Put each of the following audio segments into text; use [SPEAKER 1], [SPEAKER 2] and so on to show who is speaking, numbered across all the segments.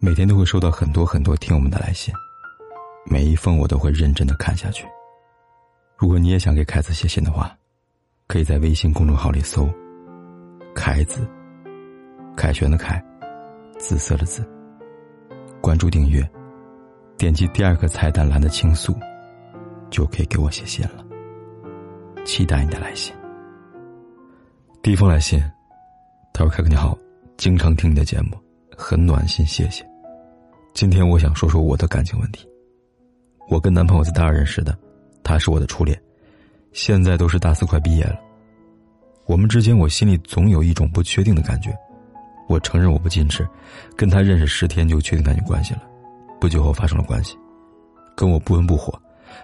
[SPEAKER 1] 每天都会收到很多很多听友们的来信，每一封我都会认真的看下去。如果你也想给凯子写信的话，可以在微信公众号里搜“凯子”，凯旋的凯，紫色的紫。关注订阅，点击第二个菜单栏的倾诉，就可以给我写信了。期待你的来信。第一封来信，他说：“凯哥你好，经常听你的节目，很暖心，谢谢。今天我想说说我的感情问题。我跟男朋友在大二认识的，他是我的初恋，现在都是大四快毕业了。我们之间，我心里总有一种不确定的感觉。我承认我不矜持，跟他认识十天就确定男女关系了，不久后发生了关系，跟我不温不火，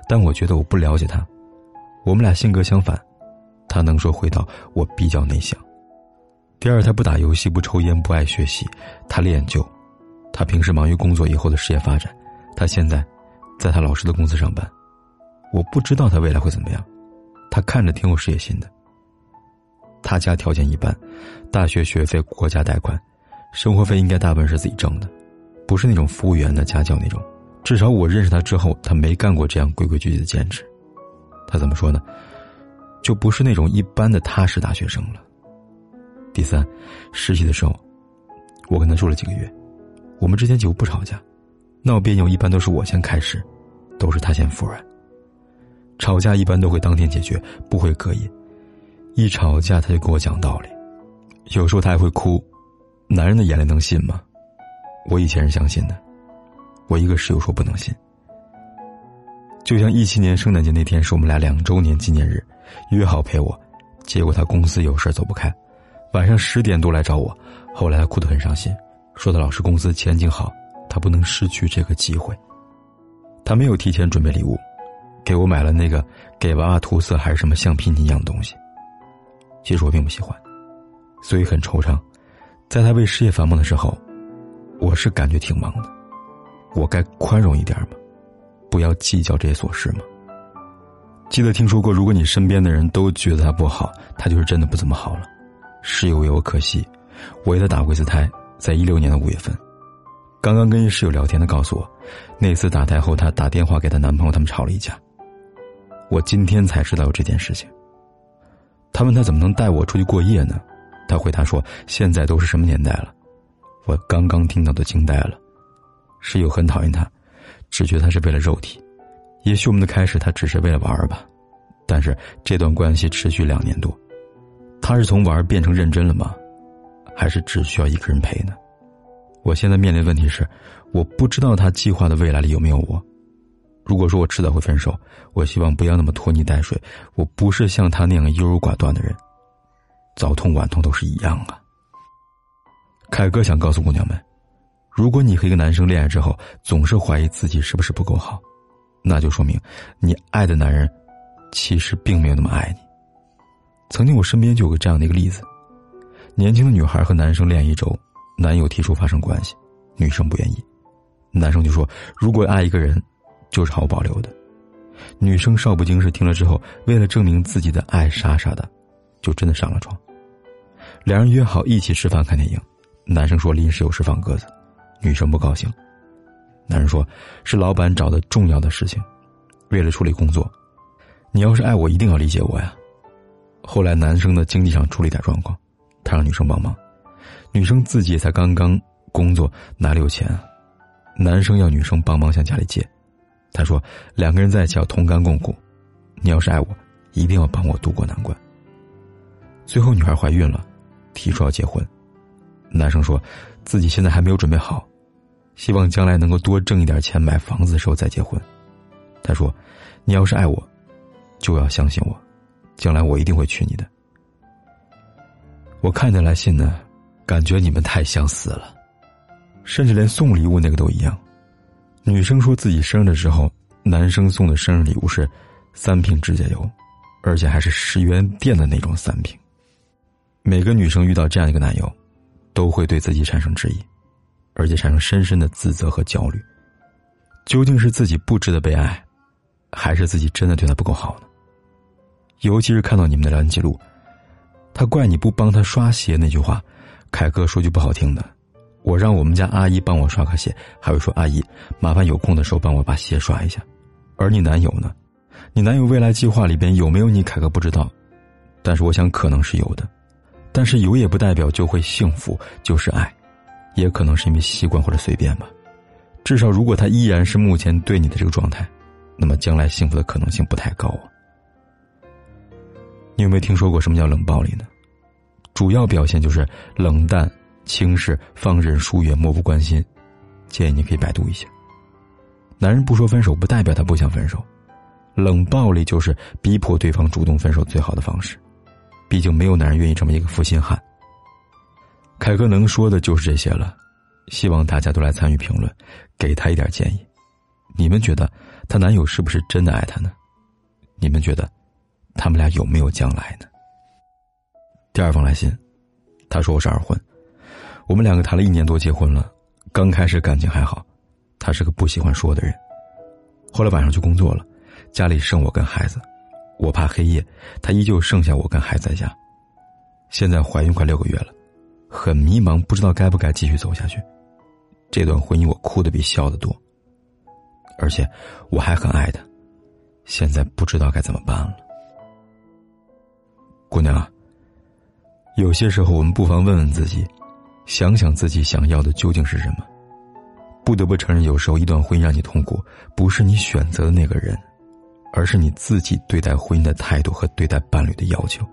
[SPEAKER 1] 但我觉得我不了解他。我们俩性格相反，他能说会道，我比较内向。第二，他不打游戏，不抽烟，不爱学习，他练就。他平时忙于工作以后的事业发展，他现在在他老师的公司上班。我不知道他未来会怎么样，他看着挺有事业心的。他家条件一般，大学学费国家贷款，生活费应该大部分是自己挣的，不是那种服务员的家教那种。至少我认识他之后，他没干过这样规规矩矩的兼职。他怎么说呢？就不是那种一般的踏实大学生了。第三，实习的时候，我跟他住了几个月。我们之间几乎不吵架，闹别扭一般都是我先开始，都是他先服软。吵架一般都会当天解决，不会隔夜。一吵架他就跟我讲道理，有时候他还会哭。男人的眼泪能信吗？我以前是相信的，我一个室友说不能信。就像一七年圣诞节那天是我们俩两周年纪念日，约好陪我，结果他公司有事走不开，晚上十点多来找我，后来他哭得很伤心。说的老师公司前景好，他不能失去这个机会。他没有提前准备礼物，给我买了那个给娃娃涂色还是什么橡皮泥一样的东西。其实我并不喜欢，所以很惆怅。在他为事业繁忙的时候，我是感觉挺忙的。我该宽容一点吗？不要计较这些琐事吗？记得听说过，如果你身边的人都觉得他不好，他就是真的不怎么好了。室友为我可惜，我为他打过一次胎。在一六年的五月份，刚刚跟室友聊天，他告诉我，那次打胎后，她打电话给她男朋友，他们吵了一架。我今天才知道有这件事情。他问他怎么能带我出去过夜呢？他回答说：“现在都是什么年代了？”我刚刚听到都惊呆了。室友很讨厌他，只觉得他是为了肉体。也许我们的开始他只是为了玩儿吧，但是这段关系持续两年多，他是从玩变成认真了吗？还是只需要一个人陪呢？我现在面临的问题是，我不知道他计划的未来里有没有我。如果说我迟早会分手，我希望不要那么拖泥带水。我不是像他那样优柔寡断的人，早痛晚痛都是一样啊。凯哥想告诉姑娘们，如果你和一个男生恋爱之后总是怀疑自己是不是不够好，那就说明你爱的男人其实并没有那么爱你。曾经我身边就有个这样的一个例子。年轻的女孩和男生恋爱一周，男友提出发生关系，女生不愿意，男生就说：“如果爱一个人，就是毫无保留的。”女生少不经事，听了之后，为了证明自己的爱，傻傻的，就真的上了床。两人约好一起吃饭看电影，男生说临时有事放鸽子，女生不高兴。男人说：“是老板找的重要的事情，为了处理工作，你要是爱我，一定要理解我呀。”后来男生的经济上出了一点状况。他让女生帮忙，女生自己才刚刚工作，哪里有钱啊？男生要女生帮忙向家里借，他说两个人在一起要同甘共苦，你要是爱我，一定要帮我渡过难关。最后女孩怀孕了，提出要结婚，男生说自己现在还没有准备好，希望将来能够多挣一点钱买房子的时候再结婚。他说，你要是爱我，就要相信我，将来我一定会娶你的。我看见来信呢，感觉你们太相似了，甚至连送礼物那个都一样。女生说自己生日的时候，男生送的生日礼物是三瓶指甲油，而且还是十元店的那种三瓶。每个女生遇到这样一个男友，都会对自己产生质疑，而且产生深深的自责和焦虑。究竟是自己不值得被爱，还是自己真的对他不够好呢？尤其是看到你们的聊天记录。他怪你不帮他刷鞋那句话，凯哥说句不好听的，我让我们家阿姨帮我刷个鞋，还会说阿姨，麻烦有空的时候帮我把鞋刷一下。而你男友呢？你男友未来计划里边有没有你凯哥不知道，但是我想可能是有的。但是有也不代表就会幸福，就是爱，也可能是因为习惯或者随便吧。至少如果他依然是目前对你的这个状态，那么将来幸福的可能性不太高啊。你有没有听说过什么叫冷暴力呢？主要表现就是冷淡。轻视、放任、疏远、漠不关心，建议你可以百度一下。男人不说分手，不代表他不想分手。冷暴力就是逼迫对方主动分手最好的方式。毕竟没有男人愿意这么一个负心汉。凯哥能说的就是这些了，希望大家都来参与评论，给他一点建议。你们觉得她男友是不是真的爱她呢？你们觉得他们俩有没有将来呢？第二封来信，他说我是二婚。我们两个谈了一年多，结婚了。刚开始感情还好，他是个不喜欢说的人。后来晚上去工作了，家里剩我跟孩子，我怕黑夜，他依旧剩下我跟孩子在家。现在怀孕快六个月了，很迷茫，不知道该不该继续走下去。这段婚姻我哭的比笑的多，而且我还很爱他，现在不知道该怎么办了。姑娘，有些时候我们不妨问问自己。想想自己想要的究竟是什么？不得不承认，有时候一段婚姻让你痛苦，不是你选择的那个人，而是你自己对待婚姻的态度和对待伴侣的要求。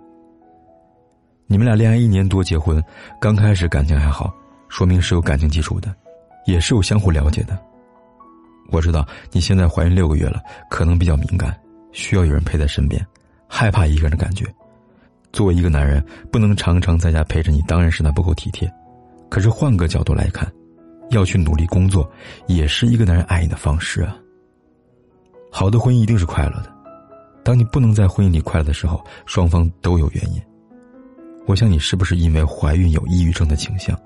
[SPEAKER 1] 你们俩恋爱一年多，结婚刚开始感情还好，说明是有感情基础的，也是有相互了解的。我知道你现在怀孕六个月了，可能比较敏感，需要有人陪在身边，害怕一个人的感觉。作为一个男人，不能常常在家陪着你，当然是他不够体贴。可是换个角度来看，要去努力工作，也是一个男人爱你的方式啊。好的婚姻一定是快乐的，当你不能在婚姻里快乐的时候，双方都有原因。我想你是不是因为怀孕有抑郁症的倾向？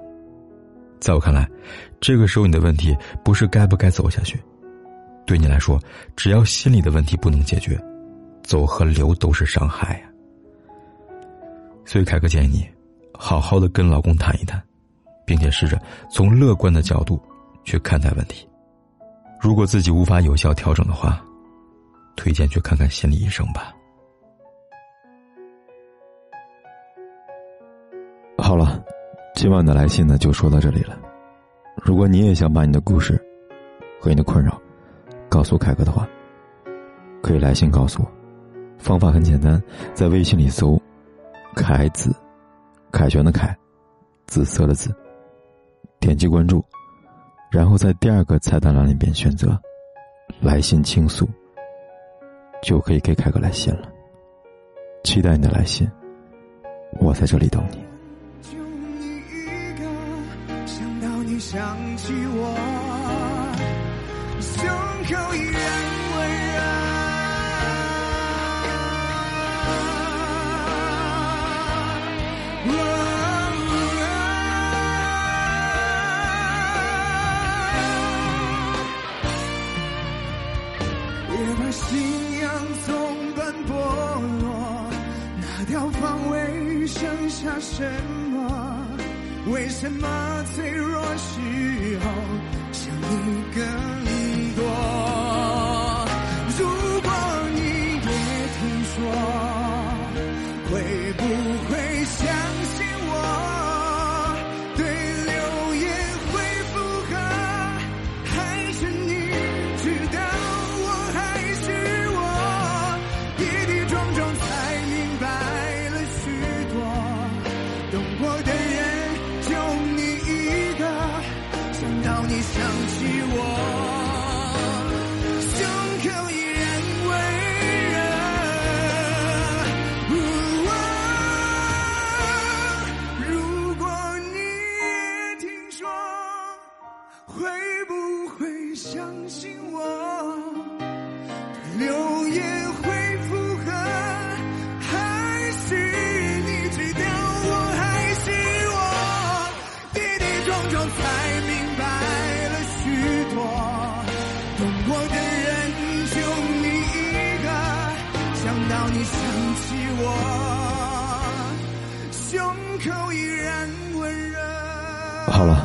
[SPEAKER 1] 在我看来，这个时候你的问题不是该不该走下去，对你来说，只要心里的问题不能解决，走和留都是伤害呀。所以凯哥建议你，好好的跟老公谈一谈。并且试着从乐观的角度去看待问题。如果自己无法有效调整的话，推荐去看看心理医生吧。好了，今晚的来信呢就说到这里了。如果你也想把你的故事和你的困扰告诉凯哥的话，可以来信告诉我。方法很简单，在微信里搜“凯子”，凯旋的凯，紫色的紫。点击关注，然后在第二个菜单栏里边选择“来信倾诉”，就可以给凯哥来信了。期待你的来信，我在这里等你。就你一个，想到你想起我，胸口依然。怕什么？为什么脆弱时候想你更
[SPEAKER 2] 会不会相信我？流言会附和还是你知道我还是我？跌跌撞撞才明白了许
[SPEAKER 1] 多
[SPEAKER 2] 懂我的人就你一个想到你想起我。胸口依然温热。
[SPEAKER 1] 好了